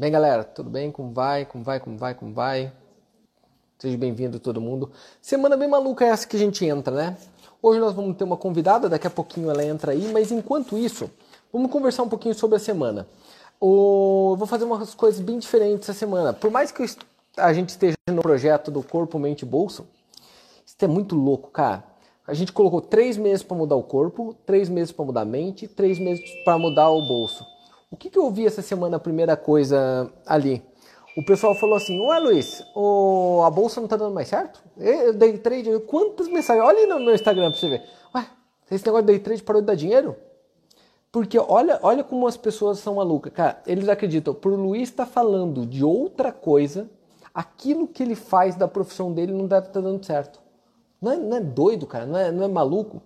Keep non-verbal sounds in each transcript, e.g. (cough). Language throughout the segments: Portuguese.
Bem, galera, tudo bem? Como vai? Como vai? Como vai? Como vai? Seja bem-vindo todo mundo. Semana bem maluca é essa que a gente entra, né? Hoje nós vamos ter uma convidada, daqui a pouquinho ela entra aí, mas enquanto isso, vamos conversar um pouquinho sobre a semana. O... Vou fazer umas coisas bem diferentes essa semana. Por mais que a gente esteja no projeto do Corpo, Mente e Bolso, isso é muito louco, cara. A gente colocou três meses para mudar o corpo, três meses para mudar a mente, três meses para mudar o bolso. O que, que eu vi essa semana, a primeira coisa ali? O pessoal falou assim, ué Luiz, o, a bolsa não tá dando mais certo? Eu dei trade, quantas mensagens? Olha aí no meu Instagram pra você ver. Ué, esse negócio de day trade parou de dar dinheiro? Porque olha, olha como as pessoas são malucas. Cara, eles acreditam, por Luiz tá falando de outra coisa, aquilo que ele faz da profissão dele não deve estar tá dando certo. Não é, não é doido, cara, não é, não é maluco.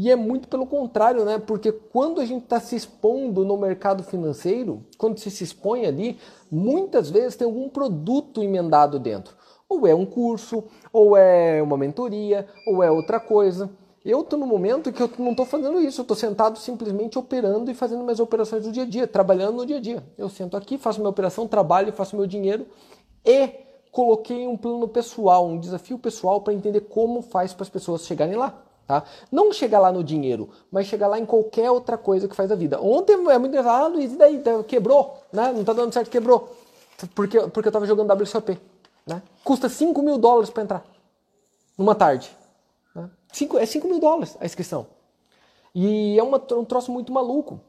E é muito pelo contrário, né? Porque quando a gente está se expondo no mercado financeiro, quando você se expõe ali, muitas vezes tem algum produto emendado dentro. Ou é um curso, ou é uma mentoria, ou é outra coisa. Eu estou no momento que eu não estou fazendo isso, eu estou sentado simplesmente operando e fazendo minhas operações do dia a dia, trabalhando no dia a dia. Eu sento aqui, faço minha operação, trabalho, faço meu dinheiro e coloquei um plano pessoal, um desafio pessoal para entender como faz para as pessoas chegarem lá. Tá? Não chegar lá no dinheiro, mas chegar lá em qualquer outra coisa que faz a vida. Ontem é muito engraçado, ah, Luiz, e daí? Tá, quebrou, né? Não tá dando certo, quebrou. Porque, porque eu tava jogando WSOP. Né? Custa 5 mil dólares para entrar. Numa tarde. Né? Cinco, é 5 mil dólares a inscrição. E é uma, um troço muito maluco.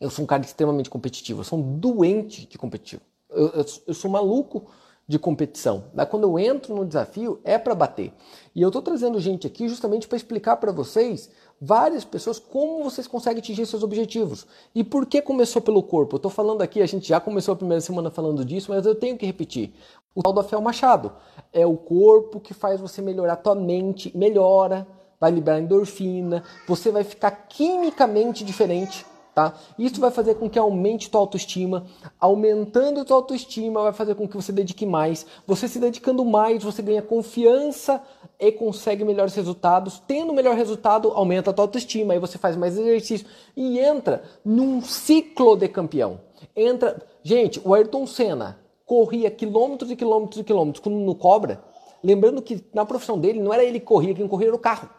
Eu sou um cara extremamente competitivo. Eu sou um doente de competitivo. Eu, eu, eu sou maluco de competição. Mas quando eu entro no desafio, é para bater. E eu estou trazendo gente aqui justamente para explicar para vocês, várias pessoas, como vocês conseguem atingir seus objetivos. E por que começou pelo corpo? Eu estou falando aqui, a gente já começou a primeira semana falando disso, mas eu tenho que repetir. O tal do Machado é o corpo que faz você melhorar a tua mente, melhora, vai liberar endorfina, você vai ficar quimicamente diferente Tá? Isso vai fazer com que aumente tua autoestima. Aumentando tua autoestima vai fazer com que você dedique mais. Você se dedicando mais, você ganha confiança e consegue melhores resultados. Tendo melhor resultado, aumenta a tua autoestima. Aí você faz mais exercício e entra num ciclo de campeão. Entra, gente, o Ayrton Senna corria quilômetros e quilômetros e quilômetros no cobra. Lembrando que na profissão dele não era ele que corria, quem corria era o carro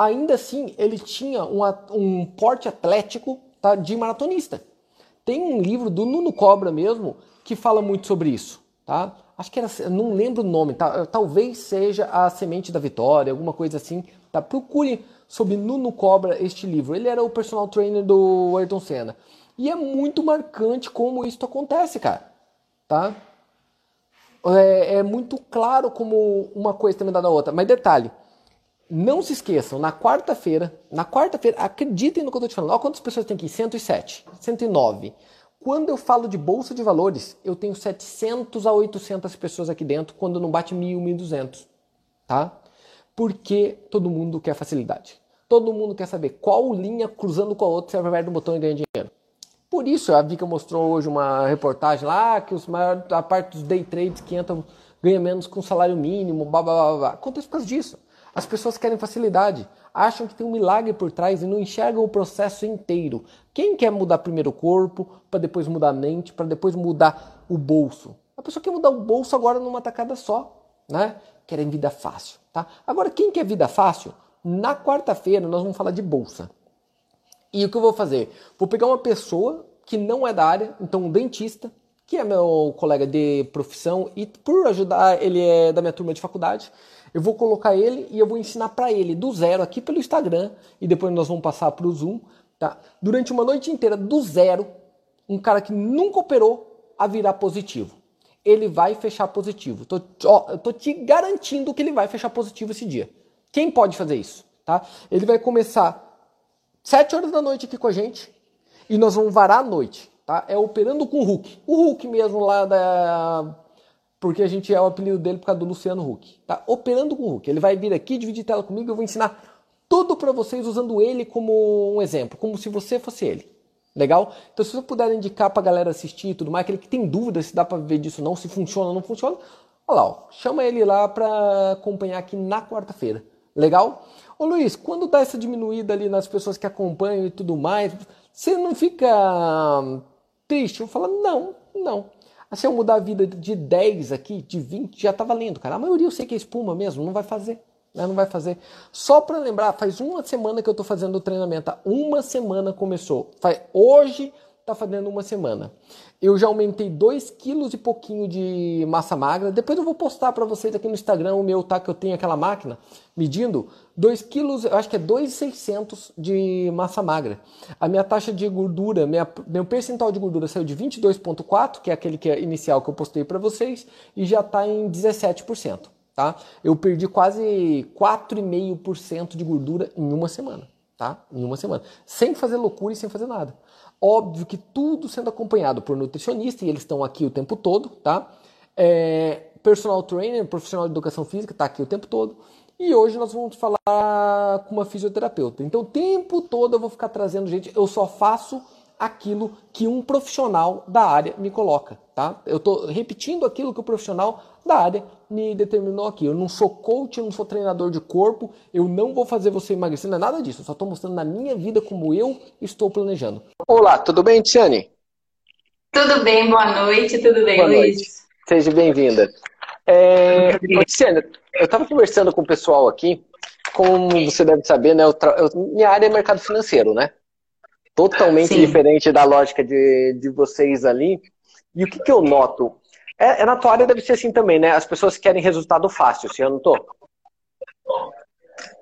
ainda assim ele tinha um, um porte atlético tá, de maratonista. Tem um livro do Nuno Cobra mesmo que fala muito sobre isso. Tá? Acho que era, não lembro o nome, tá? talvez seja a Semente da Vitória, alguma coisa assim. Tá? Procure sobre Nuno Cobra este livro. Ele era o personal trainer do Ayrton Senna. E é muito marcante como isso acontece, cara. Tá? É, é muito claro como uma coisa tem dado a outra. Mas detalhe, não se esqueçam, na quarta-feira, na quarta-feira, acreditem no que eu estou te falando. Olha quantas pessoas tem aqui, 107, 109. Quando eu falo de bolsa de valores, eu tenho 700 a 800 pessoas aqui dentro, quando não bate 1.000, 1.200, tá? Porque todo mundo quer facilidade. Todo mundo quer saber qual linha cruzando com a outra você aperta um botão e ganha dinheiro. Por isso, a Vika mostrou hoje uma reportagem lá que os maiores, a parte dos day trades que entram ganha menos com salário mínimo, blá blá blá blá. Acontece por causa disso. As pessoas querem facilidade, acham que tem um milagre por trás e não enxergam o processo inteiro. Quem quer mudar primeiro o corpo, para depois mudar a mente, para depois mudar o bolso? A pessoa quer mudar o bolso agora numa tacada só, né? Querem vida fácil, tá? Agora, quem quer vida fácil? Na quarta-feira nós vamos falar de bolsa. E o que eu vou fazer? Vou pegar uma pessoa que não é da área, então um dentista, que é meu colega de profissão e por ajudar, ele é da minha turma de faculdade. Eu vou colocar ele e eu vou ensinar para ele do zero aqui pelo Instagram e depois nós vamos passar para o Zoom, tá? Durante uma noite inteira do zero, um cara que nunca operou a virar positivo. Ele vai fechar positivo. Tô, ó, eu tô te garantindo que ele vai fechar positivo esse dia. Quem pode fazer isso, tá? Ele vai começar sete horas da noite aqui com a gente e nós vamos varar a noite, tá? É operando com o Hulk. O Hulk mesmo lá da porque a gente é o apelido dele por causa do Luciano Huck. Tá operando com o Huck. Ele vai vir aqui, dividir tela comigo, eu vou ensinar tudo para vocês usando ele como um exemplo, como se você fosse ele. Legal? Então se você puder indicar pra galera assistir e tudo mais, aquele que tem dúvida se dá para ver disso ou não, se funciona ou não funciona, olha lá, ó, chama ele lá para acompanhar aqui na quarta-feira. Legal? Ô Luiz, quando dá essa diminuída ali nas pessoas que acompanham e tudo mais, você não fica triste? Eu falo, não, Não. Se eu mudar a vida de 10 aqui, de 20, já tá valendo, cara. A maioria eu sei que é espuma mesmo, não vai fazer. Né? Não vai fazer. Só para lembrar, faz uma semana que eu tô fazendo o treinamento. Uma semana começou. Hoje tá fazendo uma semana. Eu já aumentei 2 quilos e pouquinho de massa magra. Depois eu vou postar para vocês aqui no Instagram o meu, tá? Que eu tenho aquela máquina medindo 2 quilos, eu acho que é 2,600 de massa magra. A minha taxa de gordura, minha, meu percentual de gordura saiu de 22,4, que é aquele que é inicial que eu postei para vocês, e já está em 17%. Tá? Eu perdi quase 4,5% de gordura em uma semana. Tá? Em uma semana. Sem fazer loucura e sem fazer nada. Óbvio que tudo sendo acompanhado por nutricionista, e eles estão aqui o tempo todo, tá? É, personal trainer, profissional de educação física, está aqui o tempo todo. E hoje nós vamos falar com uma fisioterapeuta. Então, o tempo todo eu vou ficar trazendo gente. Eu só faço aquilo que um profissional da área me coloca, tá? Eu estou repetindo aquilo que o profissional da área me determinou aqui. Eu não sou coach, eu não sou treinador de corpo, eu não vou fazer você emagrecer, não é nada disso. Eu só estou mostrando na minha vida como eu estou planejando. Olá, tudo bem, Tiane? Tudo bem, boa noite, tudo bem, boa Luiz? Noite. Seja bem-vinda. É, Tiane, eu estava conversando com o pessoal aqui, como você deve saber, né? Eu tra... eu... minha área é mercado financeiro, né? Totalmente Sim. diferente da lógica de, de vocês ali. E o que, que eu noto? É, é, na tua área deve ser assim também, né? As pessoas querem resultado fácil, se eu não tô?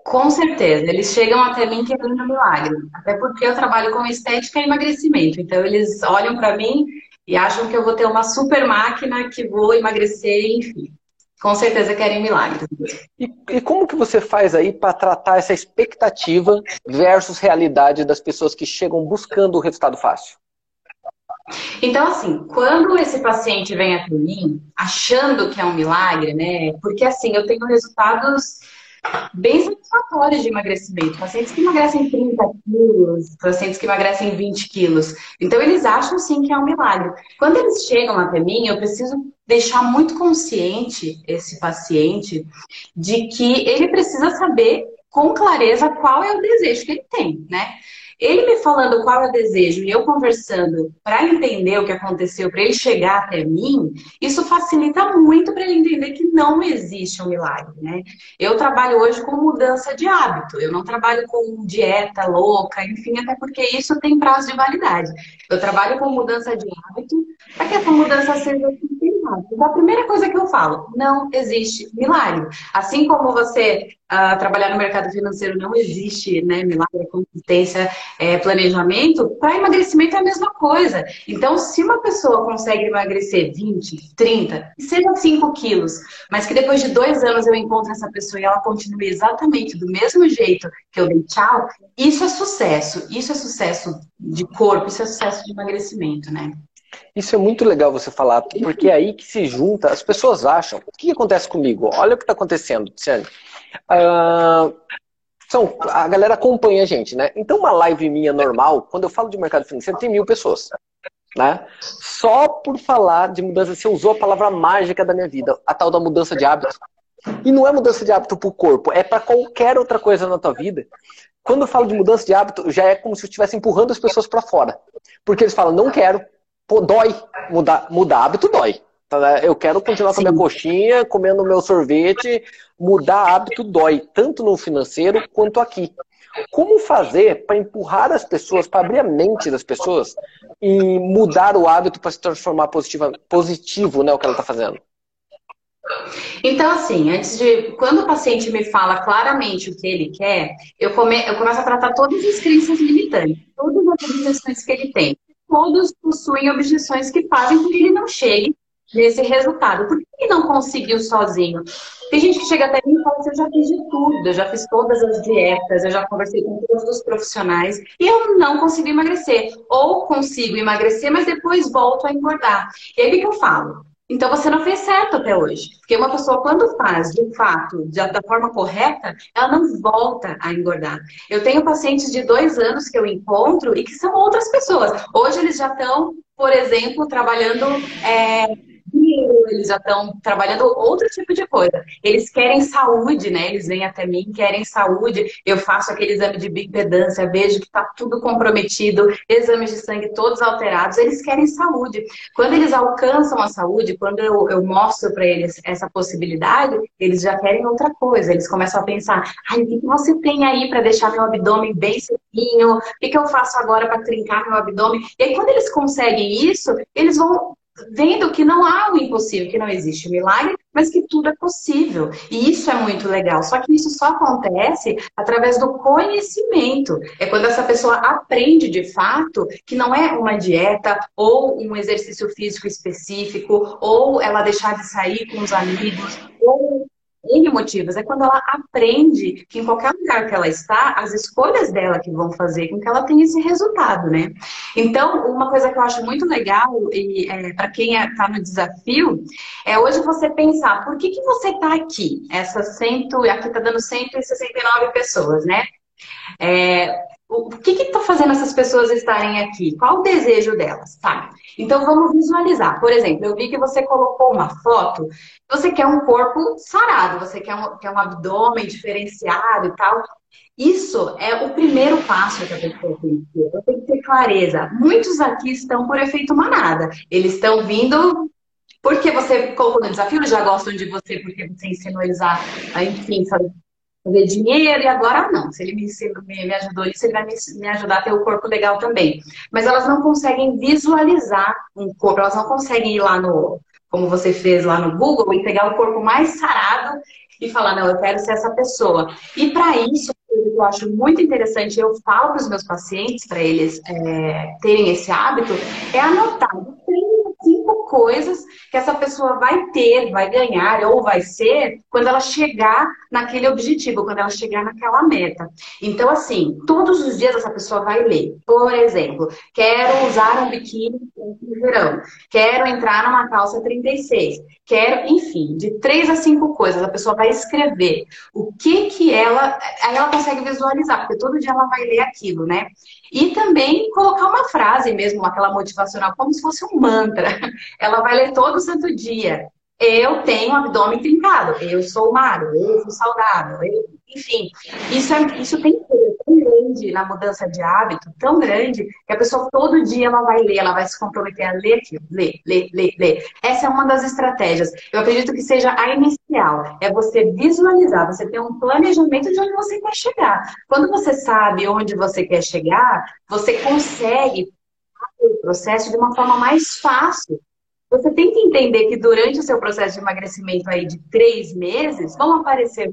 Com certeza, eles chegam até mim querendo milagre. Até porque eu trabalho com estética e emagrecimento. Então eles olham para mim e acham que eu vou ter uma super máquina que vou emagrecer, enfim. Com certeza querem milagres. E, e como que você faz aí para tratar essa expectativa versus realidade das pessoas que chegam buscando o resultado fácil? Então, assim, quando esse paciente vem até mim, achando que é um milagre, né? Porque assim, eu tenho resultados bem satisfatórios de emagrecimento. Pacientes que emagrecem 30 quilos, pacientes que emagrecem 20 quilos. Então, eles acham sim que é um milagre. Quando eles chegam até mim, eu preciso deixar muito consciente esse paciente de que ele precisa saber com clareza qual é o desejo que ele tem, né? Ele me falando qual é o desejo e eu conversando para entender o que aconteceu, para ele chegar até mim, isso facilita muito para ele entender que não existe um milagre, né? Eu trabalho hoje com mudança de hábito, eu não trabalho com dieta louca, enfim, até porque isso tem prazo de validade. Eu trabalho com mudança de hábito para que essa mudança seja. Então, a primeira coisa que eu falo, não existe milagre. Assim como você uh, trabalhar no mercado financeiro não existe né, milagre, competência, é, planejamento, para emagrecimento é a mesma coisa. Então, se uma pessoa consegue emagrecer 20, 30, seja 5 quilos, mas que depois de dois anos eu encontro essa pessoa e ela continue exatamente do mesmo jeito que eu dei tchau, isso é sucesso. Isso é sucesso de corpo, isso é sucesso de emagrecimento, né? Isso é muito legal você falar, porque é aí que se junta, as pessoas acham. O que acontece comigo? Olha o que está acontecendo, Tiziane. Uh, são, a galera acompanha a gente, né? Então, uma live minha normal, quando eu falo de mercado financeiro, tem mil pessoas. Né? Só por falar de mudança, você usou a palavra mágica da minha vida, a tal da mudança de hábito. E não é mudança de hábito para o corpo, é para qualquer outra coisa na tua vida. Quando eu falo de mudança de hábito, já é como se eu estivesse empurrando as pessoas para fora. Porque eles falam, não quero, pô, dói. Mudar, mudar hábito dói. Tá, eu quero continuar com a minha coxinha, comendo meu sorvete. Mudar hábito dói, tanto no financeiro quanto aqui. Como fazer para empurrar as pessoas, para abrir a mente das pessoas e mudar o hábito para se transformar positiva, positivo, né, o que ela está fazendo? Então, assim, antes de. Quando o paciente me fala claramente o que ele quer, eu, come, eu começo a tratar todas as crenças limitantes, todas as objeções que ele tem. Todos possuem objeções que fazem com que ele não chegue nesse resultado. Por que ele não conseguiu sozinho? Tem gente que chega até mim e fala assim, eu já fiz de tudo, eu já fiz todas as dietas, eu já conversei com todos os profissionais e eu não consigo emagrecer. Ou consigo emagrecer, mas depois volto a engordar. E aí o que eu falo? Então você não fez certo até hoje. Porque uma pessoa, quando faz de fato, da forma correta, ela não volta a engordar. Eu tenho pacientes de dois anos que eu encontro e que são outras pessoas. Hoje eles já estão, por exemplo, trabalhando é, eles já estão trabalhando outro tipo de coisa. Eles querem saúde, né? Eles vêm até mim, querem saúde. Eu faço aquele exame de bioimpedância, vejo que está tudo comprometido, exames de sangue todos alterados. Eles querem saúde. Quando eles alcançam a saúde, quando eu, eu mostro para eles essa possibilidade, eles já querem outra coisa. Eles começam a pensar: ai, o que você tem aí para deixar meu abdômen bem sequinho? O que eu faço agora para trincar meu abdômen? E aí, quando eles conseguem isso, eles vão vendo que não há o impossível, que não existe milagre, mas que tudo é possível. E isso é muito legal. Só que isso só acontece através do conhecimento. É quando essa pessoa aprende de fato que não é uma dieta ou um exercício físico específico, ou ela deixar de sair com os amigos, ou N motivos. É quando ela aprende que em qualquer lugar que ela está, as escolhas dela que vão fazer com que ela tenha esse resultado, né? Então, uma coisa que eu acho muito legal, e é, para quem está é, no desafio, é hoje você pensar, por que, que você está aqui? Essa cento, aqui está dando 169 pessoas, né? É, o que está fazendo essas pessoas estarem aqui? Qual o desejo delas? Tá. Então vamos visualizar. Por exemplo, eu vi que você colocou uma foto. Você quer um corpo sarado, você quer um, quer um abdômen diferenciado e tal. Isso é o primeiro passo que a pessoa tem que ter. Tenho que ter clareza. Muitos aqui estão por efeito manada. Eles estão vindo porque você colocou no desafio, já gostam de você porque você ensinou eles a enfim, sabe, fazer dinheiro, e agora não. Se ele me, me, me ajudou nisso, ele vai me, me, ajudar a ter o corpo legal também. Mas elas não conseguem visualizar um corpo, elas não conseguem ir lá no, como você fez lá no Google, e pegar o corpo mais sarado e falar, não, eu quero ser essa pessoa. E para isso, eu acho muito interessante, eu falo para os meus pacientes, para eles é, terem esse hábito, é anotar cinco coisas que essa pessoa vai ter, vai ganhar ou vai ser quando ela chegar naquele objetivo, quando ela chegar naquela meta. Então, assim, todos os dias essa pessoa vai ler. Por exemplo, quero usar um biquíni no verão, quero entrar numa calça 36, quero, enfim, de três a cinco coisas. A pessoa vai escrever o que que ela. Aí ela consegue visualizar, porque todo dia ela vai ler aquilo, né? E também colocar uma frase mesmo, aquela motivacional, como se fosse um mantra. (laughs) Ela vai ler todo santo dia. Eu tenho abdômen trincado, eu sou magro, eu sou saudável, eu... enfim. Isso, é, isso tem poder tão grande na mudança de hábito, tão grande, que a pessoa todo dia ela vai ler, ela vai se comprometer a ler aquilo, ler, ler, ler, ler. Essa é uma das estratégias. Eu acredito que seja a inicial, é você visualizar, você ter um planejamento de onde você quer chegar. Quando você sabe onde você quer chegar, você consegue o processo de uma forma mais fácil. Você tem que entender que durante o seu processo de emagrecimento aí de três meses, vão aparecer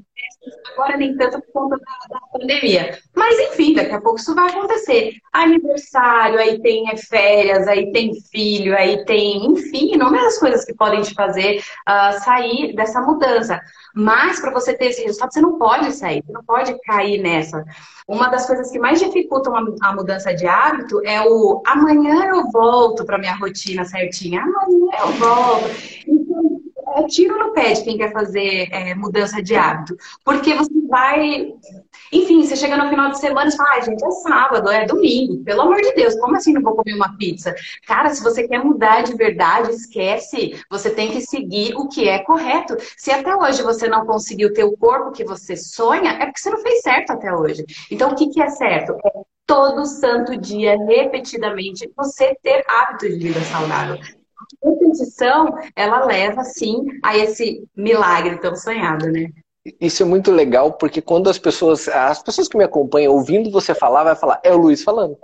agora nem tanto por conta da, pandemia. Mas enfim, daqui a pouco isso vai acontecer. Aniversário, aí tem é, férias, aí tem filho, aí tem, enfim, inúmeras coisas que podem te fazer uh, sair dessa mudança. Mas para você ter esse resultado, você não pode sair, você não pode cair nessa. Uma das coisas que mais dificultam a mudança de hábito é o amanhã eu volto para minha rotina certinha, amanhã eu volto. É tiro no pé de quem quer fazer é, mudança de hábito. Porque você vai. Enfim, você chega no final de semana e fala, ai, gente, é sábado, é domingo, pelo amor de Deus, como assim não vou comer uma pizza? Cara, se você quer mudar de verdade, esquece. Você tem que seguir o que é correto. Se até hoje você não conseguiu ter o corpo que você sonha, é porque você não fez certo até hoje. Então, o que, que é certo? É todo santo dia, repetidamente, você ter hábitos de vida saudável. A repetição, ela leva, sim, a esse milagre tão sonhado, né? Isso é muito legal, porque quando as pessoas, as pessoas que me acompanham, ouvindo você falar, vai falar, é o Luiz falando.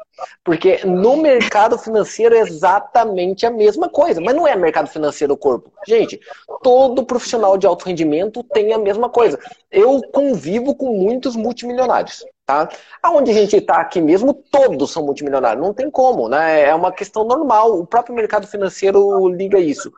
Porque no mercado financeiro é exatamente a mesma coisa, mas não é mercado financeiro o corpo. Gente, todo profissional de alto rendimento tem a mesma coisa. Eu convivo com muitos multimilionários. Tá? Aonde a gente está aqui mesmo, todos são multimilionários. Não tem como, né? É uma questão normal. O próprio mercado financeiro liga isso.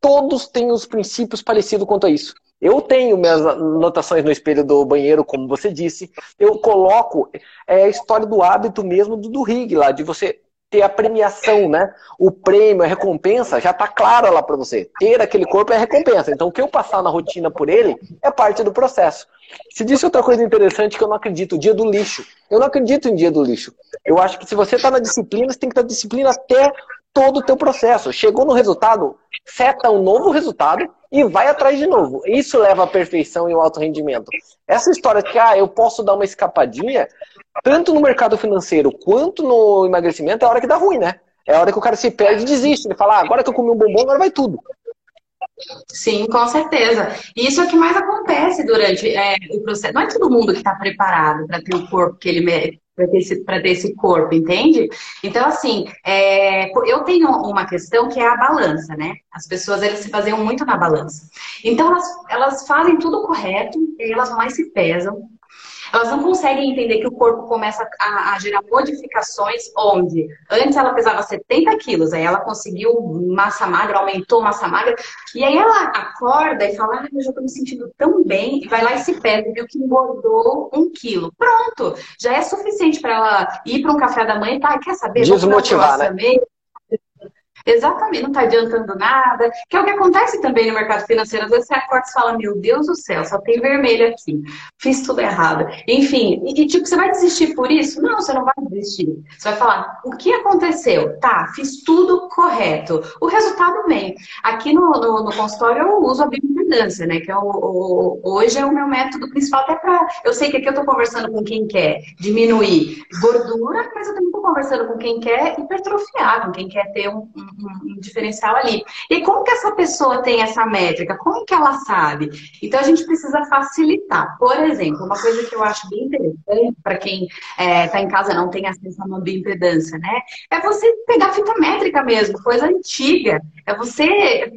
Todos têm os princípios parecidos quanto a isso. Eu tenho minhas anotações no espelho do banheiro, como você disse. Eu coloco é, a história do hábito mesmo do, do rig lá, de você ter a premiação, né? O prêmio, a recompensa, já está claro lá para você. Ter aquele corpo é recompensa. Então, o que eu passar na rotina por ele é parte do processo. Se disse outra coisa interessante que eu não acredito, o dia do lixo. Eu não acredito em dia do lixo. Eu acho que se você está na disciplina, você tem que estar tá disciplina até todo o teu processo. Chegou no resultado, seta um novo resultado e vai atrás de novo. Isso leva à perfeição e ao alto rendimento. Essa história de que ah, eu posso dar uma escapadinha, tanto no mercado financeiro quanto no emagrecimento, é a hora que dá ruim, né? É a hora que o cara se perde e desiste. Ele fala, ah, agora que eu comi um bombom, agora vai tudo. Sim, com certeza. E isso é o que mais acontece durante é, o processo. Não é todo mundo que está preparado para ter o corpo que ele para ter, esse, ter esse corpo, entende? Então, assim, é, eu tenho uma questão que é a balança, né? As pessoas elas se baseiam muito na balança. Então, elas, elas fazem tudo correto, elas mais se pesam, elas não conseguem entender que o corpo começa a, a, gerar modificações onde antes ela pesava 70 quilos, aí ela conseguiu massa magra, aumentou massa magra, e aí ela acorda e fala, ah, eu já tô me sentindo tão bem, e vai lá e se pesa, viu que engordou um quilo. Pronto, já é suficiente para ela ir para um café da manhã e tá, quer saber? Desmotivar, né? Exatamente, não está adiantando nada. Que é o que acontece também no mercado financeiro. Às vezes você acorda e fala, meu Deus do céu, só tem vermelho aqui. Fiz tudo errado. Enfim, e tipo, você vai desistir por isso? Não, você não vai desistir. Você vai falar, o que aconteceu? Tá, fiz tudo correto. O resultado vem. Aqui no, no, no consultório eu uso a bioimpedância, né? Que é o, o, hoje é o meu método principal, até para. Eu sei que aqui eu estou conversando com quem quer diminuir gordura, mas eu também estou conversando com quem quer hipertrofiar, com quem quer ter um, um um, diferencial ali. E como que essa pessoa tem essa métrica? Como que ela sabe? Então a gente precisa facilitar. Por exemplo, uma coisa que eu acho bem interessante para quem está é, tá em casa não tem acesso a uma bioimpedância, né? É você pegar fita métrica mesmo, coisa antiga. É você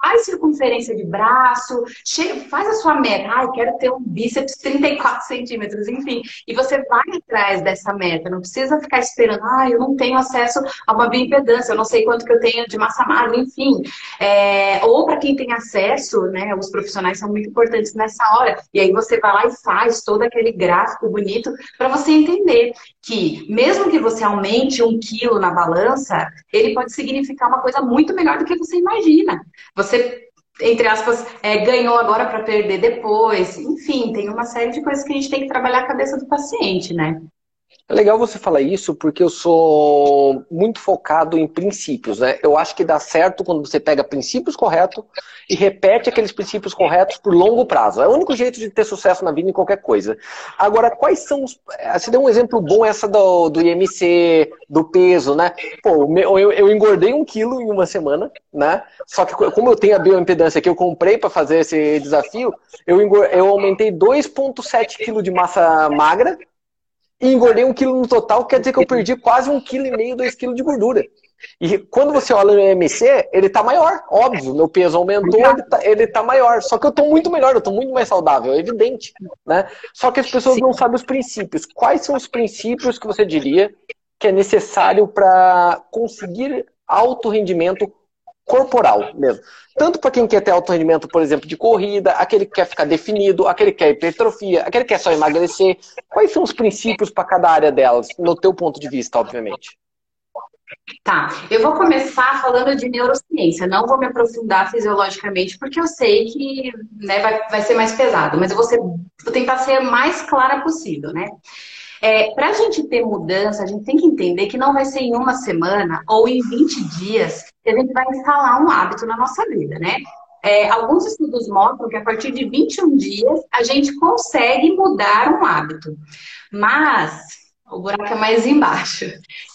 faz circunferência de braço, chega, faz a sua meta. Ai, quero ter um bíceps 34 centímetros, enfim. E você vai atrás dessa meta. Não precisa ficar esperando, ah, eu não tenho acesso a uma bioimpedância, eu não sei quanto que eu tenho de massa magra, enfim. É, ou para quem tem acesso, né, os profissionais são muito importantes nessa hora. E aí você vai lá e faz todo aquele gráfico bonito para você entender que, mesmo que você aumente um quilo na balança, ele pode significar uma coisa muito melhor do que você imagina. Você entre aspas, é, ganhou agora para perder depois. Enfim, tem uma série de coisas que a gente tem que trabalhar a cabeça do paciente, né? É legal você falar isso porque eu sou muito focado em princípios, né? Eu acho que dá certo quando você pega princípios corretos e repete aqueles princípios corretos por longo prazo. É o único jeito de ter sucesso na vida em qualquer coisa. Agora, quais são os. Eh, você deu um exemplo bom essa do, do IMC, do peso, né? Pô, eu, eu engordei um quilo em uma semana, né? Só que como eu tenho a bioimpedância que eu comprei para fazer esse desafio, eu, eu aumentei 2,7 quilos de massa magra e engordei um quilo no total, quer dizer que eu perdi quase um quilo e meio, dois quilos de gordura. E quando você olha no MC, ele tá maior, óbvio, meu peso aumentou, ele tá, ele tá maior. Só que eu tô muito melhor, eu tô muito mais saudável, é evidente, né? Só que as pessoas Sim. não sabem os princípios. Quais são os princípios que você diria que é necessário para conseguir alto rendimento corporal mesmo. Tanto para quem quer ter alto rendimento, por exemplo, de corrida, aquele que quer ficar definido, aquele que quer hipertrofia, aquele que quer só emagrecer. Quais são os princípios para cada área delas, no teu ponto de vista, obviamente? Tá, eu vou começar falando de neurociência, não vou me aprofundar fisiologicamente, porque eu sei que né, vai, vai ser mais pesado, mas eu vou, ser, vou tentar ser mais clara possível, né? É, Para a gente ter mudança, a gente tem que entender que não vai ser em uma semana ou em 20 dias que a gente vai instalar um hábito na nossa vida, né? É, alguns estudos mostram que a partir de 21 dias a gente consegue mudar um hábito. Mas o buraco é mais embaixo.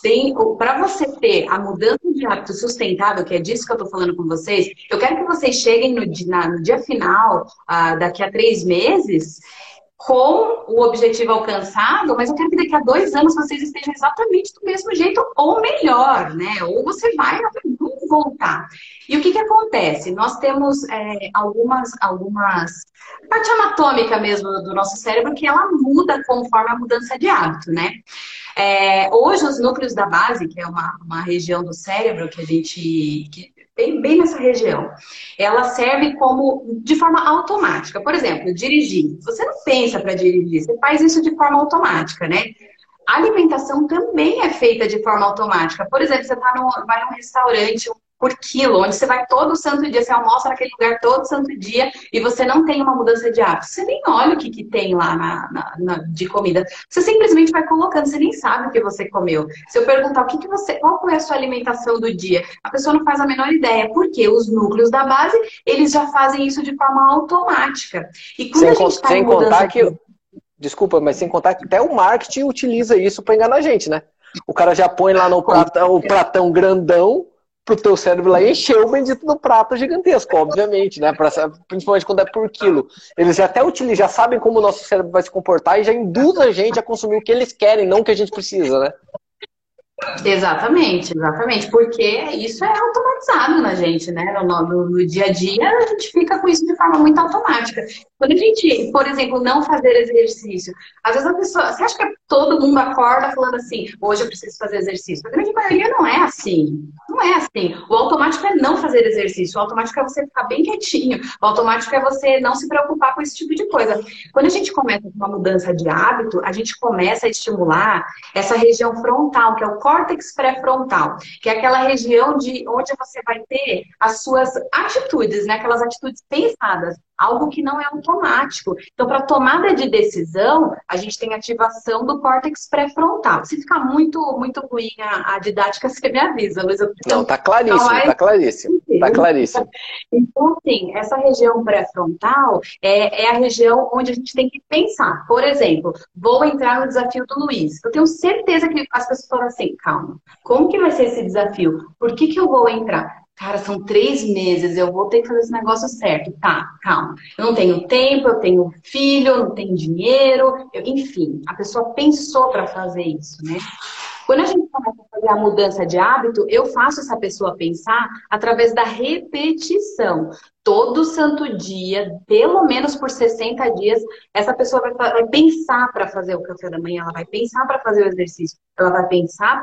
Tem, para você ter a mudança de hábito sustentável, que é disso que eu estou falando com vocês, eu quero que vocês cheguem no, na, no dia final, ah, daqui a três meses, com o objetivo alcançado, mas eu quero que daqui a dois anos vocês estejam exatamente do mesmo jeito ou melhor, né? Ou você vai voltar. E o que, que acontece? Nós temos é, algumas, algumas parte anatômica mesmo do nosso cérebro que ela muda conforme a mudança de hábito, né? É, hoje os núcleos da base, que é uma, uma região do cérebro que a gente que bem, bem nessa região. Ela serve como de forma automática. Por exemplo, dirigir. Você não pensa para dirigir, você faz isso de forma automática, né? A alimentação também é feita de forma automática. Por exemplo, você tá no, vai num restaurante, por quilo, onde você vai todo santo dia, você almoça naquele lugar todo santo dia e você não tem uma mudança de hábito. Você nem olha o que, que tem lá na, na, na, de comida. Você simplesmente vai colocando, você nem sabe o que você comeu. Se eu perguntar o que, que você, qual foi a sua alimentação do dia, a pessoa não faz a menor ideia. Porque os núcleos da base, eles já fazem isso de forma automática. E quando sem, a gente tá sem contar que. Desculpa, mas sem contar que até o marketing utiliza isso para enganar a gente, né? O cara já põe lá no pratão, o pratão grandão pro teu cérebro lá encher o bendito do prato gigantesco, obviamente, né? Pra, principalmente quando é por quilo. Eles já até utilizam, já sabem como o nosso cérebro vai se comportar e já induz a gente a consumir o que eles querem, não o que a gente precisa, né? Exatamente, exatamente, porque isso é automatizado na gente, né? No, no, no, dia a dia, a gente fica com isso de forma muito automática. Quando a gente, por exemplo, não fazer exercício, às vezes a pessoa, você acha que todo mundo acorda falando assim, hoje eu preciso fazer exercício? A grande maioria não é assim. Não é assim. O automático é não fazer exercício, o automático é você ficar bem quietinho, o automático é você não se preocupar com esse tipo de coisa. Quando a gente começa uma mudança de hábito, a gente começa a estimular essa região frontal, que é o córtex pré-frontal, que é aquela região de onde você vai ter as suas atitudes, né? Aquelas atitudes pensadas algo que não é automático. Então, para tomada de decisão, a gente tem ativação do córtex pré-frontal. Se ficar muito, muito ruim a, a, didática, (laughs) você me avisa, Luiz. Não, tá claríssimo, mais... tá claríssimo. (laughs) Tá claríssimo. Então, assim, essa região pré-frontal é, é a região onde a gente tem que pensar. Por exemplo, vou entrar no desafio do Luiz. Eu tenho certeza que as pessoas falam assim, calma, como que vai ser esse desafio? Por que, que eu vou entrar? Cara, são três meses, eu vou ter que fazer esse negócio certo. Tá, calma. Eu não tenho tempo, eu tenho filho, eu não tenho dinheiro, eu... enfim, a pessoa pensou para fazer isso, né? Quando a gente começa a fazer a mudança de hábito, eu faço essa pessoa pensar através da repetição todo santo dia, pelo menos por 60 dias, essa pessoa vai, vai pensar para fazer o café da manhã, ela vai pensar para fazer o exercício, ela vai pensar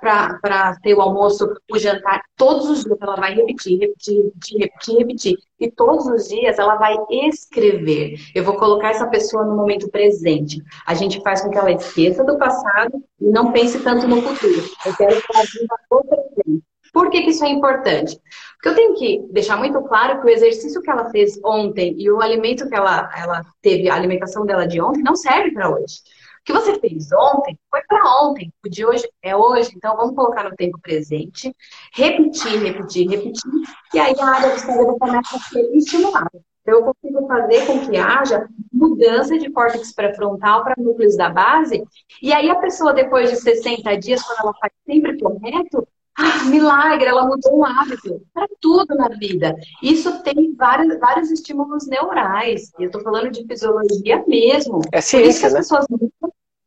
para ter o almoço, o jantar, todos os dias ela vai repetir, repetir, repetir, repetir, repetir. E todos os dias ela vai escrever. Eu vou colocar essa pessoa no momento presente. A gente faz com que ela esqueça do passado e não pense tanto no futuro. Eu quero que ela viva o presente. Por que, que isso é importante? Porque eu tenho que deixar muito claro que o exercício que ela fez ontem e o alimento que ela, ela teve, a alimentação dela de ontem, não serve para hoje. O que você fez ontem foi para ontem. O de hoje é hoje. Então, vamos colocar no tempo presente, repetir, repetir, repetir. E aí a área do cérebro começa a ser estimulada. Então, eu consigo fazer com que haja mudança de córtex pré-frontal para núcleos da base. E aí a pessoa, depois de 60 dias, quando ela faz sempre correto, ah, milagre, ela mudou um hábito para tudo na vida. Isso tem vários, vários estímulos neurais. Eu estou falando de fisiologia mesmo. É ciência, né? pessoas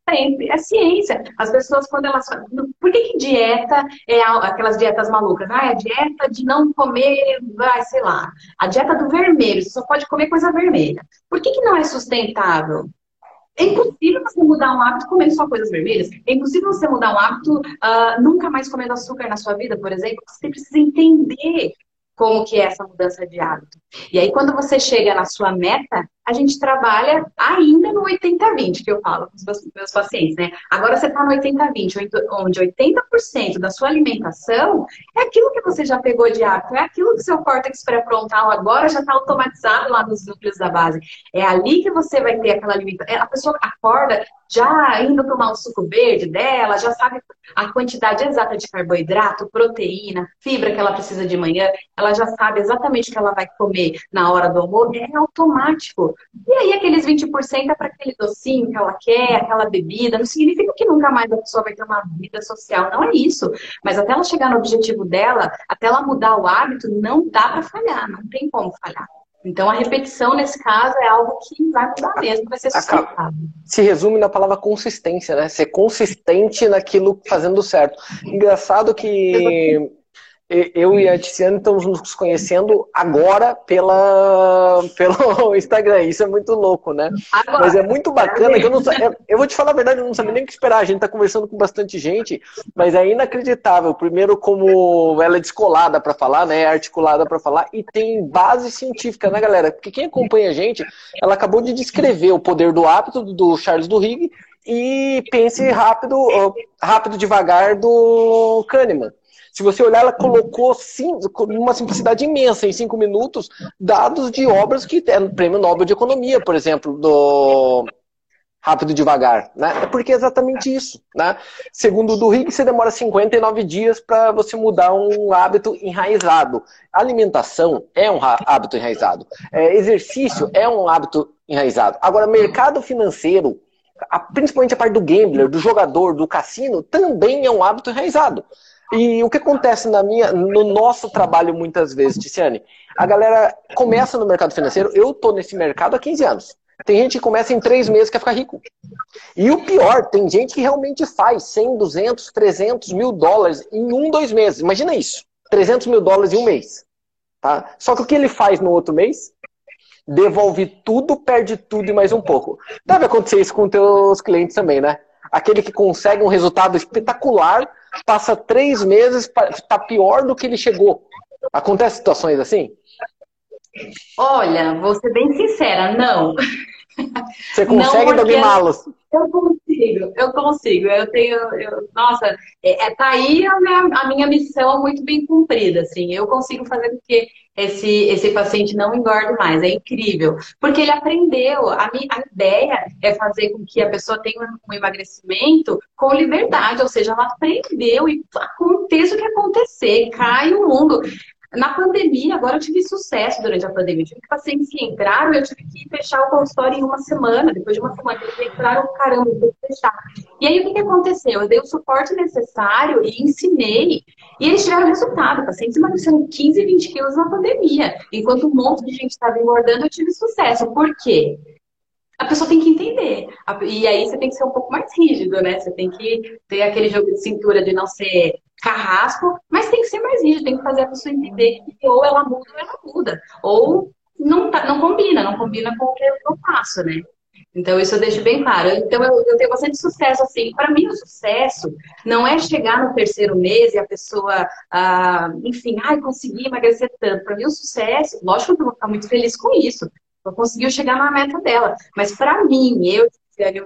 sempre. É ciência. As pessoas, quando elas. Por que, que dieta é aquelas dietas malucas? Ah, é a dieta de não comer, vai, sei lá. A dieta do vermelho, você só pode comer coisa vermelha. Por que, que não é sustentável? É impossível você mudar um hábito comendo só coisas vermelhas. É impossível você mudar um hábito uh, nunca mais comendo açúcar na sua vida, por exemplo. Você precisa entender como que é essa mudança de hábito. E aí, quando você chega na sua meta, a gente trabalha ainda no 80-20, que eu falo com os meus pacientes, né? Agora você está no 80-20, onde 80% da sua alimentação é aquilo que você já pegou de hábito, é aquilo que seu córtex pré-frontal agora já está automatizado lá nos núcleos da base. É ali que você vai ter aquela alimentação. É, a pessoa acorda já indo tomar o suco verde dela, já sabe a quantidade exata de carboidrato, proteína, fibra que ela precisa de manhã, ela já sabe exatamente o que ela vai comer na hora do almoço, é automático. E aí aqueles 20% é para aquele docinho que ela quer, aquela bebida, não significa que nunca mais a pessoa vai ter uma vida social, não é isso. Mas até ela chegar no objetivo dela, até ela mudar o hábito, não dá para falhar, não tem como falhar. Então, a repetição, nesse caso, é algo que vai mudar mesmo, vai ser sustentável. Se resume na palavra consistência, né? Ser consistente naquilo fazendo certo. Engraçado que eu e a Tiziane estamos nos conhecendo agora pela, (laughs) pelo Instagram. Isso é muito louco, né? Agora, mas é muito bacana que eu não (laughs) eu, eu vou te falar a verdade, eu não sabia nem o que esperar. A gente está conversando com bastante gente, mas é inacreditável. Primeiro, como ela é descolada para falar, né? É articulada para falar e tem base científica, né, galera? Porque quem acompanha a gente, ela acabou de descrever o poder do hábito do Charles Duhigg e pense rápido, rápido devagar do Kahneman. Se você olhar, ela colocou sim, uma simplicidade imensa em cinco minutos dados de obras que tem prêmio Nobel de Economia, por exemplo, do Rápido e Devagar. Né? É porque é exatamente isso. Né? Segundo o do Higgs, você demora 59 dias para você mudar um hábito enraizado. Alimentação é um hábito enraizado. É, exercício é um hábito enraizado. Agora, mercado financeiro, principalmente a parte do gambler, do jogador, do cassino, também é um hábito enraizado. E o que acontece na minha, no nosso trabalho muitas vezes, Ticiane? A galera começa no mercado financeiro, eu tô nesse mercado há 15 anos. Tem gente que começa em três meses quer ficar rico. E o pior, tem gente que realmente faz 100, 200, 300 mil dólares em um, dois meses. Imagina isso. 300 mil dólares em um mês. Tá? Só que o que ele faz no outro mês? Devolve tudo, perde tudo e mais um pouco. Deve acontecer isso com teus clientes também, né? Aquele que consegue um resultado espetacular passa três meses, está pior do que ele chegou. Acontece situações assim? Olha, vou ser bem sincera, não. Você consegue dominá-los? Eu consigo, eu consigo. Eu tenho, eu, nossa, é, é, tá aí a minha, a minha missão muito bem cumprida, assim. Eu consigo fazer com que esse, esse paciente não engorde mais. É incrível. Porque ele aprendeu. A, minha, a ideia é fazer com que a pessoa tenha um emagrecimento com liberdade, ou seja, ela aprendeu e aconteça o que acontecer, cai o mundo. Na pandemia, agora eu tive sucesso durante a pandemia. Eu tive pacientes que entraram eu tive que fechar o consultório em uma semana. Depois de uma semana, eles entraram, caramba, eu vou fechar. E aí, o que, que aconteceu? Eu dei o suporte necessário e ensinei. E eles tiveram resultado. Pacientes emagreceram 15, 20 quilos na pandemia. Enquanto um monte de gente estava engordando, eu tive sucesso. Por quê? A pessoa tem que entender. E aí você tem que ser um pouco mais rígido, né? Você tem que ter aquele jogo de cintura de não ser carrasco, mas tem que ser mais rígido, tem que fazer a pessoa entender que ou ela muda ou ela muda. Ou não, tá, não combina, não combina com o que eu faço, né? Então, isso eu deixo bem claro. Então, eu, eu tenho bastante sucesso, assim. Para mim, o sucesso não é chegar no terceiro mês e a pessoa, ah, enfim, ai, consegui emagrecer tanto. Para mim, o sucesso, lógico que eu vou ficar muito feliz com isso. Ela conseguiu chegar na meta dela. Mas para mim, eu,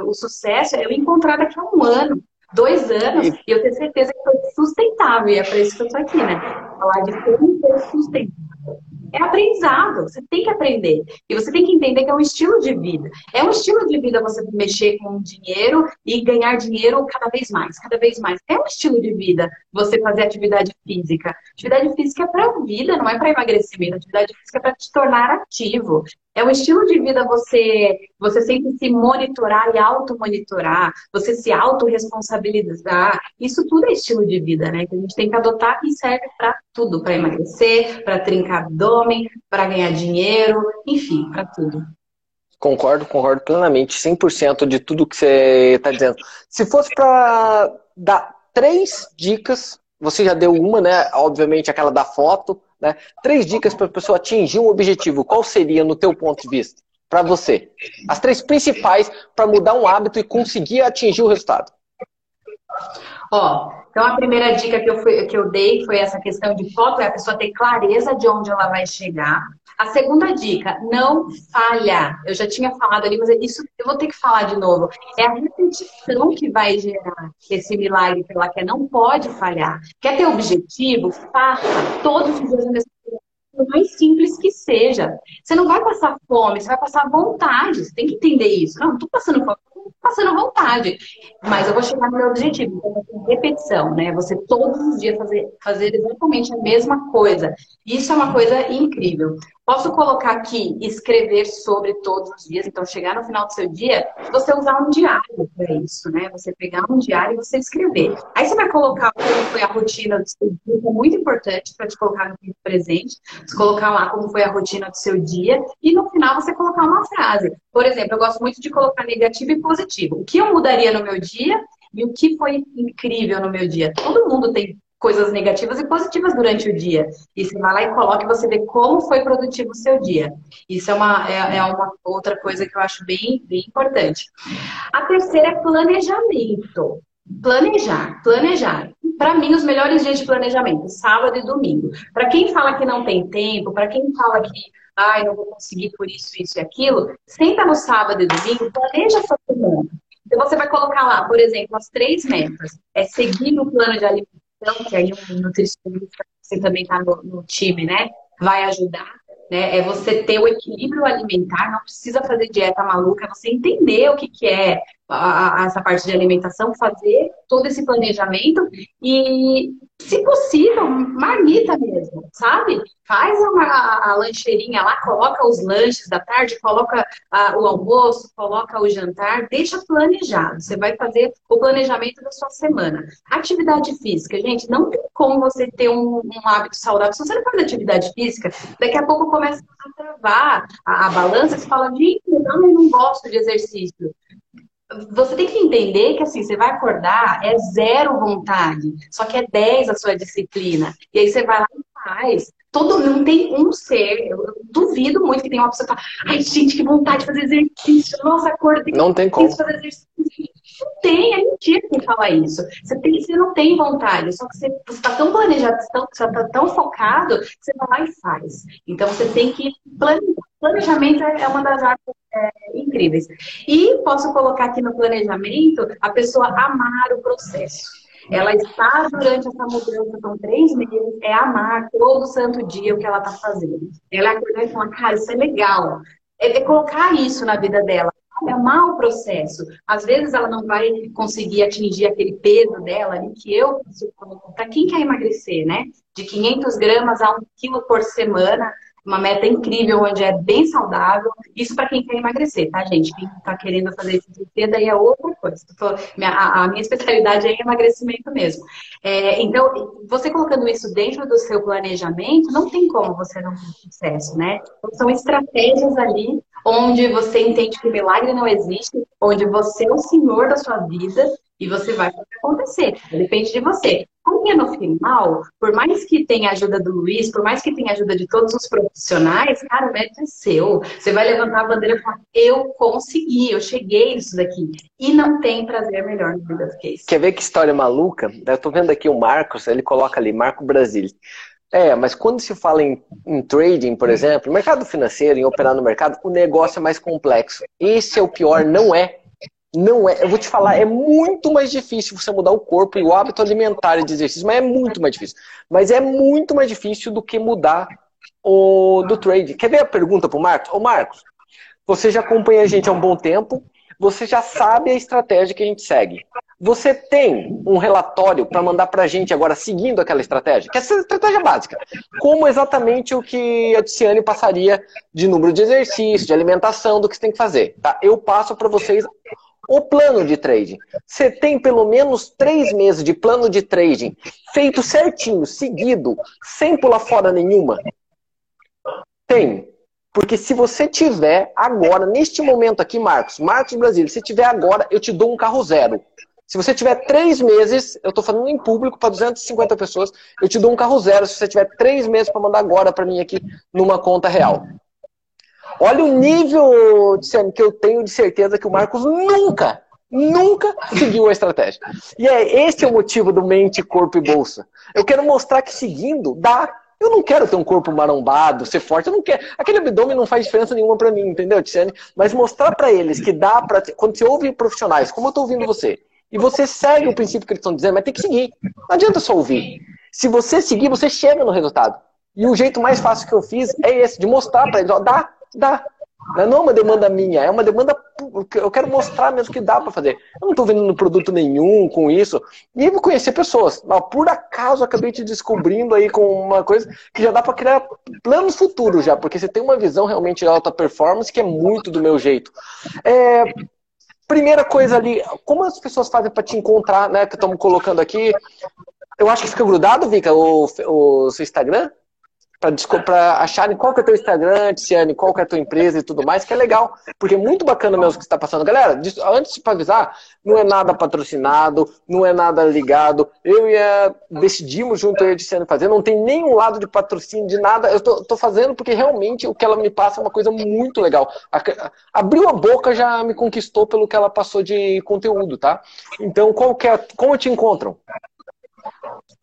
o sucesso é eu encontrar daqui a um ano, dois anos, e eu ter certeza que foi sustentável. E é para isso que eu estou aqui, né? Falar de como ser sustentável. É aprendizado, você tem que aprender. E você tem que entender que é um estilo de vida. É um estilo de vida você mexer com dinheiro e ganhar dinheiro cada vez mais, cada vez mais. É um estilo de vida você fazer atividade física. Atividade física é para vida, não é para emagrecimento. Atividade física é para te tornar ativo. É um estilo de vida você, você sempre se monitorar e auto-monitorar, você se auto-responsabilizar. Isso tudo é estilo de vida, né? Que a gente tem que adotar e serve para tudo, para emagrecer, para trincar para ganhar dinheiro, enfim, para tudo. Concordo, concordo plenamente, 100% de tudo que você está dizendo. Se fosse para dar três dicas, você já deu uma, né? Obviamente aquela da foto, né? Três dicas para a pessoa atingir um objetivo. Qual seria, no teu ponto de vista, para você? As três principais para mudar um hábito e conseguir atingir o resultado. Ó, então a primeira dica que eu, fui, que eu dei foi essa questão de foto, é a pessoa ter clareza de onde ela vai chegar. A segunda dica, não falha. Eu já tinha falado ali, mas isso eu vou ter que falar de novo. É a repetição que vai gerar esse milagre que ela quer. Não pode falhar. Quer ter objetivo? Faça todos os dias a por mais simples que seja. Você não vai passar fome, você vai passar vontade. Você tem que entender isso. Não, não tô passando fome, passando vontade. Mas eu vou chegar no meu objetivo. Então, repetição, né? Você todos os dias fazer, fazer exatamente a mesma coisa. Isso é uma coisa incrível. Posso colocar aqui escrever sobre todos os dias, então chegar no final do seu dia, você usar um diário para isso, né? Você pegar um diário e você escrever. Aí você vai colocar como foi a rotina do seu dia, é muito importante para te colocar no presente. Você colocar lá como foi a rotina do seu dia e no final você colocar uma frase. Por exemplo, eu gosto muito de colocar negativo e positivo. O que eu mudaria no meu dia e o que foi incrível no meu dia. Todo mundo tem coisas negativas e positivas durante o dia. E você vai lá e coloca e você vê como foi produtivo o seu dia. Isso é uma, é, é uma outra coisa que eu acho bem, bem importante. A terceira é planejamento. Planejar, planejar. Para mim, os melhores dias de planejamento, sábado e domingo. Para quem fala que não tem tempo, para quem fala que ai, não vou conseguir por isso, isso e aquilo, senta no sábado e domingo, planeja sua semana. Então você vai colocar lá, por exemplo, as três metas. É seguir o plano de alimentação que aí um nutricionista, você também está no, no time, né? Vai ajudar né? É você ter o equilíbrio alimentar, não precisa fazer dieta maluca, é você entender o que, que é a, a, essa parte de alimentação, fazer todo esse planejamento e, se possível, marmita mesmo, sabe? Faz uma, a, a lancheirinha lá, coloca os lanches da tarde, coloca o almoço, coloca o jantar, deixa planejado. Você vai fazer o planejamento da sua semana. Atividade física, gente, não tem como você ter um, um hábito saudável. Se você não faz atividade física, daqui a pouco começa a travar a, a balança, você fala, gente, não, eu não gosto de exercício você tem que entender que assim, você vai acordar, é zero vontade, só que é 10 a sua disciplina. E aí você vai lá e faz. Todo, não tem um ser, eu duvido muito que tenha uma pessoa que fala, ai gente, que vontade de fazer exercício, nossa, acordei. Não tem como. Fazer exercício. Não tem, é mentira quem fala isso. Você, tem, você não tem vontade, só que você está tão planejado, você está tão focado, que você vai lá e faz. Então você tem que planejar. Planejamento é uma das artes incríveis. E posso colocar aqui no planejamento a pessoa amar o processo. Ela está durante essa mudança, são três meses, é amar todo santo dia o que ela está fazendo. Ela acordar e falar, cara, isso é legal. É, é colocar isso na vida dela é amar o processo. Às vezes ela não vai conseguir atingir aquele peso dela ali que eu para quem quer emagrecer, né? De 500 gramas a 1 quilo por semana, uma meta incrível, onde é bem saudável. Isso para quem quer emagrecer, tá, gente? Quem está querendo fazer isso de daí é outra coisa. A minha especialidade é emagrecimento mesmo. É, então, você colocando isso dentro do seu planejamento, não tem como você não ter sucesso, né? Então, são estratégias ali onde você entende que milagre não existe, onde você é o senhor da sua vida e você vai fazer acontecer. Depende de você. Porque no final, por mais que tenha ajuda do Luiz, por mais que tenha ajuda de todos os profissionais, cara, o mérito é seu. Você vai levantar a bandeira e falar, eu consegui, eu cheguei nisso daqui. E não tem prazer melhor na vida do que isso. Quer ver que história maluca? Eu tô vendo aqui o Marcos, ele coloca ali, Marco Brasil. É, mas quando se fala em, em trading, por exemplo, mercado financeiro, em operar no mercado, o negócio é mais complexo. Esse é o pior, não é não é, eu vou te falar, é muito mais difícil você mudar o corpo e o hábito alimentar de exercício, mas é muito mais difícil. Mas é muito mais difícil do que mudar o do trade. Quer ver a pergunta pro Marcos? Ô Marcos, você já acompanha a gente há um bom tempo, você já sabe a estratégia que a gente segue. Você tem um relatório para mandar para a gente agora seguindo aquela estratégia? Que é essa estratégia básica. Como exatamente o que a Tiziane passaria de número de exercício, de alimentação, do que você tem que fazer. Tá? Eu passo para vocês o plano de trading. Você tem pelo menos três meses de plano de trading feito certinho, seguido, sem pular fora nenhuma? Tem. Porque se você tiver agora, neste momento aqui, Marcos, Marcos Brasil, se tiver agora, eu te dou um carro zero. Se você tiver três meses, eu estou falando em público para 250 pessoas, eu te dou um carro zero se você tiver três meses para mandar agora para mim aqui numa conta real. Olha o nível de que eu tenho de certeza que o Marcos nunca, nunca seguiu a estratégia. E é esse é o motivo do mente, corpo e bolsa. Eu quero mostrar que seguindo dá. Eu não quero ter um corpo marombado, ser forte, eu não quero. Aquele abdômen não faz diferença nenhuma para mim, entendeu, Tiziane? Mas mostrar para eles que dá para. Quando você ouve profissionais, como eu estou ouvindo você, e você segue o princípio que eles estão dizendo, mas tem que seguir. Não adianta só ouvir. Se você seguir, você chega no resultado. E o jeito mais fácil que eu fiz é esse, de mostrar para eles, ó, dá, Dá. Não é uma demanda minha, é uma demanda. Eu quero mostrar mesmo que dá para fazer. Eu não estou vendendo produto nenhum com isso. E vou conhecer pessoas. Mas por acaso acabei te descobrindo aí com uma coisa que já dá para criar planos futuros já, porque você tem uma visão realmente de alta performance que é muito do meu jeito. É, primeira coisa ali, como as pessoas fazem para te encontrar, né? Que estamos colocando aqui. Eu acho que fica grudado, Vika, o, o seu Instagram para acharem qual que é teu Instagram, Tiziane, qual que é a tua empresa e tudo mais, que é legal. Porque é muito bacana mesmo o que está passando. Galera, antes de avisar, não é nada patrocinado, não é nada ligado. Eu e a decidimos junto eu a Tiziane fazer, não tem nenhum lado de patrocínio, de nada. Eu tô, tô fazendo porque realmente o que ela me passa é uma coisa muito legal. Abriu a boca, já me conquistou pelo que ela passou de conteúdo, tá? Então, qual que é, como te encontram?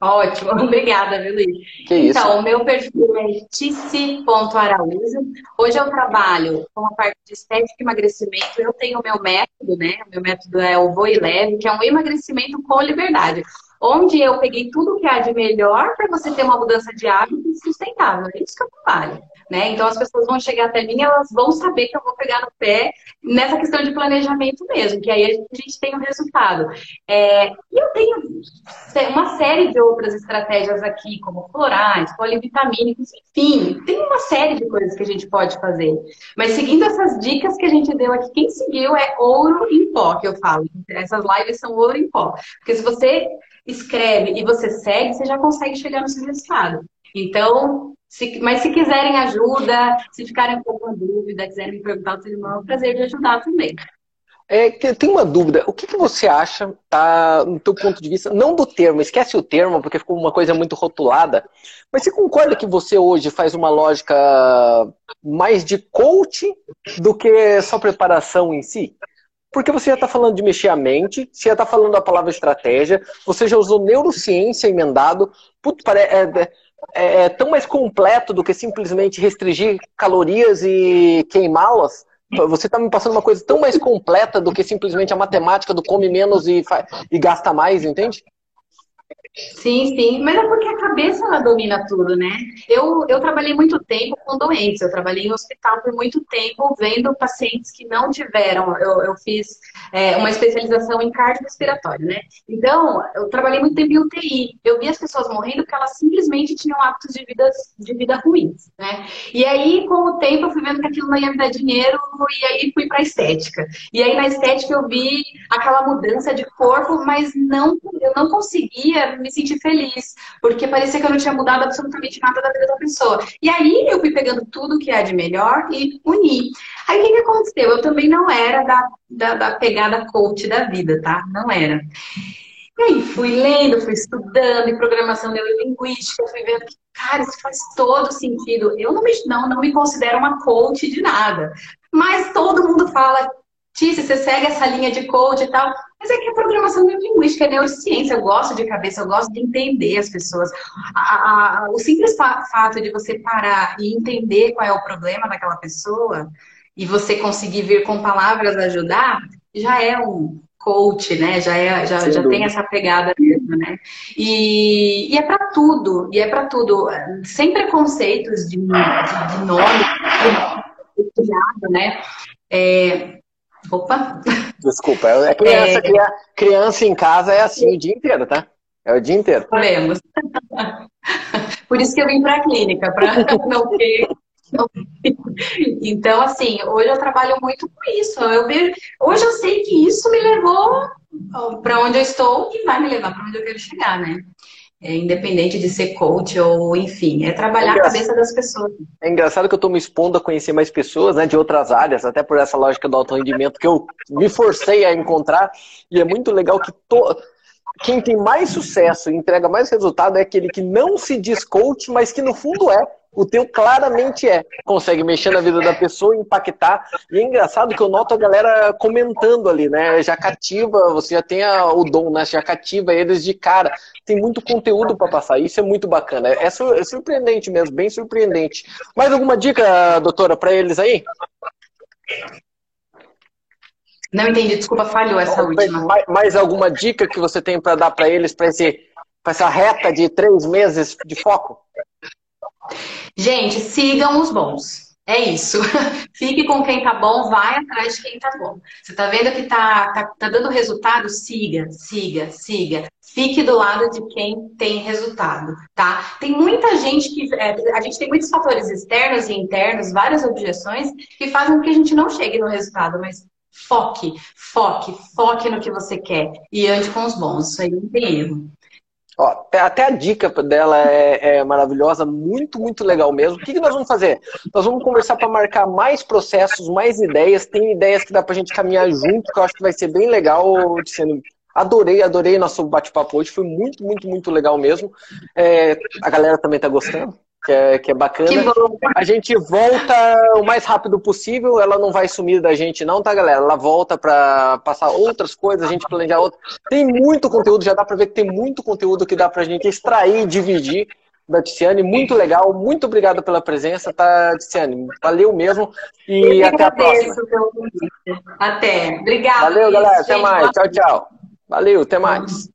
Ótimo, (laughs) obrigada, viu, Luiz? Que então, isso? o meu perfil é tice.araújo. Hoje eu trabalho com a parte de estética e emagrecimento. Eu tenho o meu método, né? O meu método é o Voe Leve, que é um emagrecimento com liberdade. Onde eu peguei tudo que há de melhor para você ter uma mudança de hábito sustentável. É isso que eu trabalho. Né? Então as pessoas vão chegar até mim, elas vão saber que eu vou pegar no pé nessa questão de planejamento mesmo, que aí a gente tem o um resultado. É, e eu tenho uma série de outras estratégias aqui, como florais, polivitamínicos, enfim, tem uma série de coisas que a gente pode fazer. Mas seguindo essas dicas que a gente deu aqui, quem seguiu é ouro em pó, que eu falo. Essas lives são ouro em pó. Porque se você escreve e você segue, você já consegue chegar no seu resultado. Então, se, mas se quiserem ajuda, se ficarem com alguma dúvida, quiserem me perguntar, eu tenho o prazer de ajudar também. É, tem uma dúvida. O que, que você acha, tá, no teu ponto de vista, não do termo, esquece o termo, porque ficou uma coisa muito rotulada, mas você concorda que você hoje faz uma lógica mais de coach do que só preparação em si? Porque você já está falando de mexer a mente, você já está falando da palavra estratégia, você já usou neurociência emendado. Putz, é, é, é, é tão mais completo do que simplesmente restringir calorias e queimá-las. Você está me passando uma coisa tão mais completa do que simplesmente a matemática do come menos e, e gasta mais, entende? Sim, sim, mas é porque a cabeça ela domina tudo, né? Eu, eu trabalhei muito tempo com doentes, eu trabalhei em hospital por muito tempo vendo pacientes que não tiveram. Eu, eu fiz é, uma especialização em cardiorrespiratório, né? Então, eu trabalhei muito tempo em UTI. Eu vi as pessoas morrendo porque elas simplesmente tinham hábitos de vida, de vida ruins, né? E aí, com o tempo, eu fui vendo que aquilo não ia me dar dinheiro e aí fui para estética. E aí, na estética, eu vi aquela mudança de corpo, mas não, eu não conseguia me sentir feliz, porque parecia que eu não tinha mudado absolutamente nada da vida da pessoa. E aí eu fui pegando tudo que é de melhor e uni. Aí o que, que aconteceu? Eu também não era da, da, da pegada coach da vida, tá? Não era. E aí fui lendo, fui estudando em programação neurolinguística, fui vendo que, cara, isso faz todo sentido. Eu não me, não, não me considero uma coach de nada. Mas todo mundo fala Tícia, você segue essa linha de coach e tal. Mas é que a programação linguística é neurociência. Eu gosto de cabeça, eu gosto de entender as pessoas. A, a, o simples fato de você parar e entender qual é o problema daquela pessoa e você conseguir vir com palavras ajudar, já é um coach, né? Já, é, já, já tem essa pegada mesmo, né? E, e é para tudo, e é para tudo. Sem preconceitos de, de, de nome, de, né? É, Opa! Desculpa, é criança, é... criança em casa é assim o dia inteiro, tá? É o dia inteiro. Podemos. (laughs) Por isso que eu vim para a clínica, para (laughs) não ter. Então, assim, hoje eu trabalho muito com isso. Eu vejo... Hoje eu sei que isso me levou para onde eu estou e vai me levar para onde eu quero chegar, né? É, independente de ser coach ou enfim, é trabalhar é a cabeça das pessoas. É engraçado que eu estou me expondo a conhecer mais pessoas né, de outras áreas, até por essa lógica do alto rendimento que eu me forcei a encontrar, e é muito legal que to... quem tem mais sucesso e entrega mais resultado é aquele que não se diz coach, mas que no fundo é. O teu claramente é. Consegue mexer na vida da pessoa, impactar. E é engraçado que eu noto a galera comentando ali, né? Já cativa, você já tem a, o dom, né? Já cativa eles de cara. Tem muito conteúdo para passar. Isso é muito bacana. É, é surpreendente mesmo, bem surpreendente. Mais alguma dica, doutora, para eles aí? Não entendi, desculpa, falhou essa última. Mais, mais alguma dica que você tem para dar para eles para essa reta de três meses de foco? Gente, sigam os bons. É isso. (laughs) Fique com quem tá bom, vai atrás de quem tá bom. Você tá vendo que tá, tá, tá dando resultado? Siga, siga, siga. Fique do lado de quem tem resultado, tá? Tem muita gente que. É, a gente tem muitos fatores externos e internos, várias objeções, que fazem com que a gente não chegue no resultado, mas foque, foque, foque no que você quer e ande com os bons. Isso aí não tem erro. Ó, até a dica dela é, é, maravilhosa, muito, muito legal mesmo. O que, que nós vamos fazer? Nós vamos conversar para marcar mais processos, mais ideias. Tem ideias que dá para a gente caminhar junto, que eu acho que vai ser bem legal. Sendo... Adorei, adorei nosso bate-papo hoje. Foi muito, muito, muito legal mesmo. É, a galera também está gostando que é, que é bacana. Que a gente volta o mais rápido possível, ela não vai sumir da gente não, tá, galera? Ela volta para passar outras coisas, a gente planejar outras. Tem muito conteúdo, já dá para ver que tem muito conteúdo que dá pra gente extrair, dividir da Tiziane, muito legal, muito obrigado pela presença, tá, Tiziane? Valeu mesmo e até a próxima. Até, obrigada. Valeu, galera, até mais, tchau, tchau. Valeu, até mais.